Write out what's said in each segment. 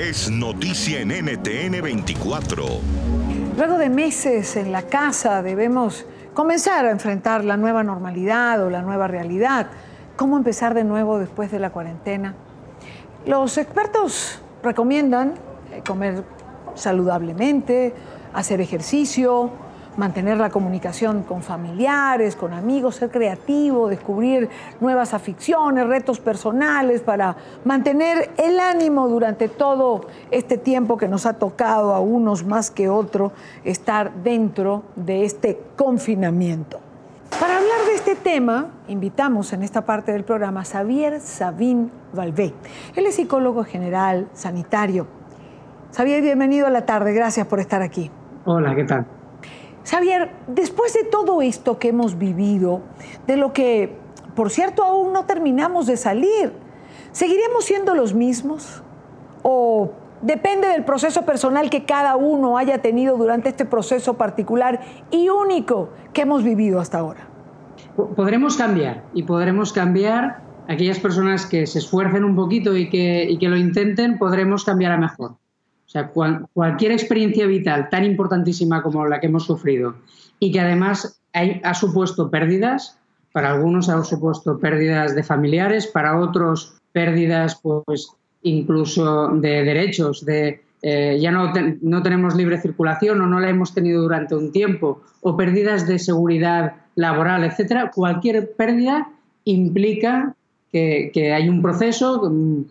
es noticia en NTN 24. Luego de meses en la casa debemos comenzar a enfrentar la nueva normalidad o la nueva realidad. ¿Cómo empezar de nuevo después de la cuarentena? Los expertos recomiendan eh, comer saludablemente, hacer ejercicio, mantener la comunicación con familiares, con amigos, ser creativo, descubrir nuevas aficiones, retos personales para mantener el ánimo durante todo este tiempo que nos ha tocado a unos más que otros estar dentro de este confinamiento. Para hablar de este tema, invitamos en esta parte del programa a Xavier Sabín Valvé. Él es psicólogo general, sanitario. Xavier, bienvenido a la tarde. Gracias por estar aquí. Hola, ¿qué tal? Xavier, después de todo esto que hemos vivido, de lo que, por cierto, aún no terminamos de salir, ¿seguiremos siendo los mismos? ¿O depende del proceso personal que cada uno haya tenido durante este proceso particular y único que hemos vivido hasta ahora? Podremos cambiar y podremos cambiar aquellas personas que se esfuercen un poquito y que, y que lo intenten, podremos cambiar a mejor. O sea, cualquier experiencia vital tan importantísima como la que hemos sufrido y que además ha supuesto pérdidas, para algunos ha supuesto pérdidas de familiares, para otros pérdidas pues incluso de derechos, de eh, ya no, no tenemos libre circulación o no la hemos tenido durante un tiempo, o pérdidas de seguridad laboral, etcétera, cualquier pérdida implica que, hay un proceso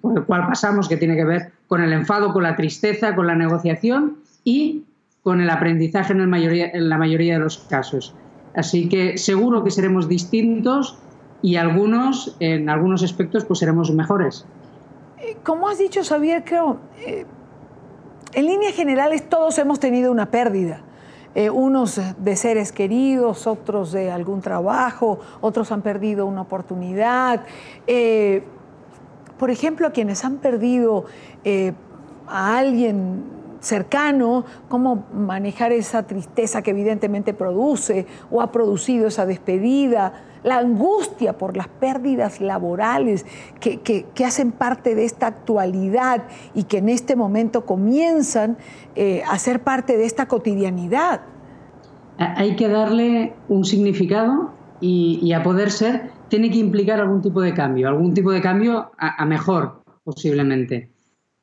por el cual pasamos que tiene que ver con el enfado, con la tristeza, con la negociación y con el aprendizaje en, mayoría, en la mayoría de los casos. Así que seguro que seremos distintos y algunos, en algunos aspectos, pues seremos mejores. Eh, como has dicho, Xavier, creo, eh, en líneas generales todos hemos tenido una pérdida. Eh, unos de seres queridos, otros de algún trabajo, otros han perdido una oportunidad. Eh, por ejemplo, quienes han perdido eh, a alguien cercano, cómo manejar esa tristeza que evidentemente produce o ha producido esa despedida, la angustia por las pérdidas laborales que, que, hacen parte de esta actualidad y que en este momento comienzan eh, a ser parte de esta cotidianidad. Hay que darle un significado y, a poder ser tiene que implicar algún tipo de cambio, algún tipo de cambio a, mejor posiblemente.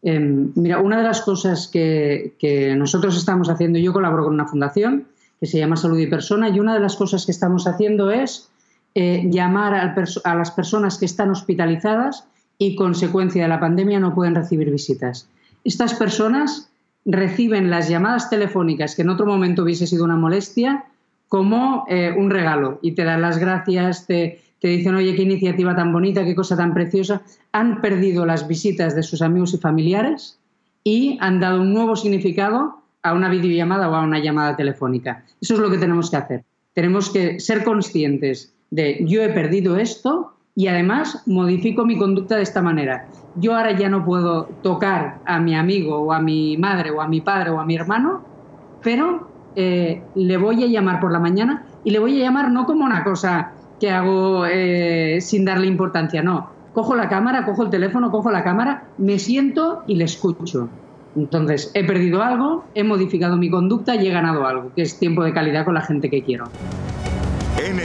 Em, mira, una de las cosas que, que nosotros estamos haciendo, yo colaboro con una fundación que se llama Salud y Persona y una de las cosas que estamos haciendo es eh, llamar a las personas que están hospitalizadas y, consecuencia de la pandemia, no pueden recibir visitas. Estas personas reciben las llamadas telefónicas, que en otro momento hubiese sido una molestia, como eh, un regalo y te dan las gracias, te, te dicen, oye, qué iniciativa tan bonita, qué cosa tan preciosa. Han perdido las visitas de sus amigos y familiares y han dado un nuevo significado a una videollamada o a una llamada telefónica. Eso es lo que tenemos que hacer. Tenemos que ser conscientes de yo he perdido esto y además modifico mi conducta de esta manera. Yo ahora ya no puedo tocar a mi amigo o a mi madre o a mi padre o a mi hermano, pero eh, le voy a llamar por la mañana y le voy a llamar no como una cosa que hago eh, sin darle importancia, no. Cojo la cámara, cojo el teléfono, cojo la cámara, me siento y le escucho. Entonces, he perdido algo, he modificado mi conducta y he ganado algo, que es tiempo de calidad con la gente que quiero.